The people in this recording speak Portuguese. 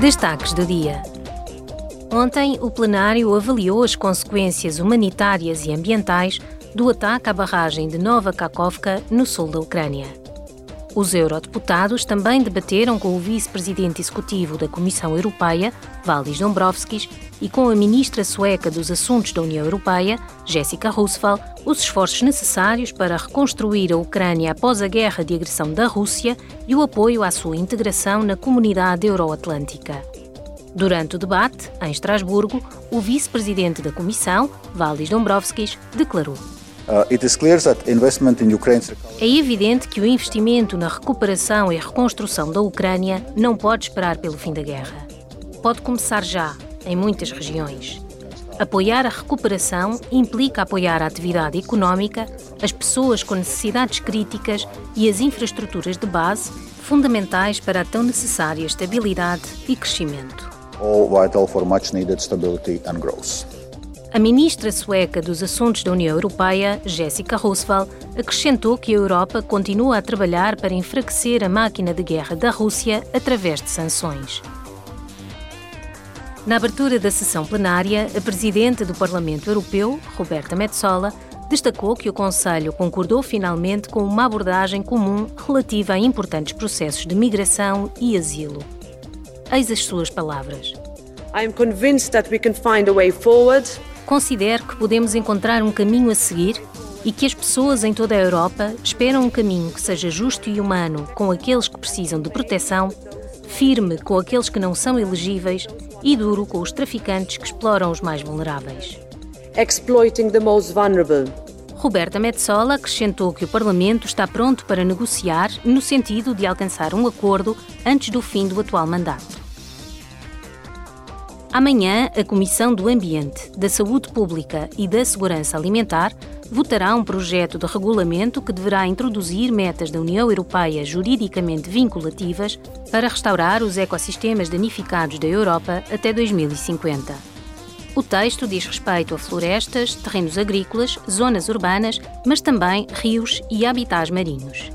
Destaques do dia. Ontem, o plenário avaliou as consequências humanitárias e ambientais do ataque à barragem de Nova Kakhovka, no sul da Ucrânia. Os eurodeputados também debateram com o vice-presidente executivo da Comissão Europeia, Valdis Dombrovskis, e com a ministra sueca dos Assuntos da União Europeia, Jessica Roosevelt, os esforços necessários para reconstruir a Ucrânia após a guerra de agressão da Rússia e o apoio à sua integração na comunidade euroatlântica. Durante o debate, em Estrasburgo, o vice-presidente da Comissão, Valdis Dombrovskis, declarou: é evidente que o investimento na recuperação e reconstrução da Ucrânia não pode esperar pelo fim da guerra. Pode começar já, em muitas regiões. Apoiar a recuperação implica apoiar a atividade económica, as pessoas com necessidades críticas e as infraestruturas de base, fundamentais para a tão necessária estabilidade e crescimento. All vital for much needed stability and growth. A ministra sueca dos Assuntos da União Europeia, Jessica Roosevelt, acrescentou que a Europa continua a trabalhar para enfraquecer a máquina de guerra da Rússia através de sanções. Na abertura da sessão plenária, a presidente do Parlamento Europeu, Roberta Metsola, destacou que o Conselho concordou finalmente com uma abordagem comum relativa a importantes processos de migração e asilo. Eis as suas palavras. I am convinced that we can find a way forward Considero que podemos encontrar um caminho a seguir e que as pessoas em toda a Europa esperam um caminho que seja justo e humano com aqueles que precisam de proteção, firme com aqueles que não são elegíveis e duro com os traficantes que exploram os mais vulneráveis. Exploiting the most vulnerable. Roberta Metsola acrescentou que o Parlamento está pronto para negociar no sentido de alcançar um acordo antes do fim do atual mandato. Amanhã, a Comissão do Ambiente, da Saúde Pública e da Segurança Alimentar votará um projeto de regulamento que deverá introduzir metas da União Europeia juridicamente vinculativas para restaurar os ecossistemas danificados da Europa até 2050. O texto diz respeito a florestas, terrenos agrícolas, zonas urbanas, mas também rios e habitats marinhos.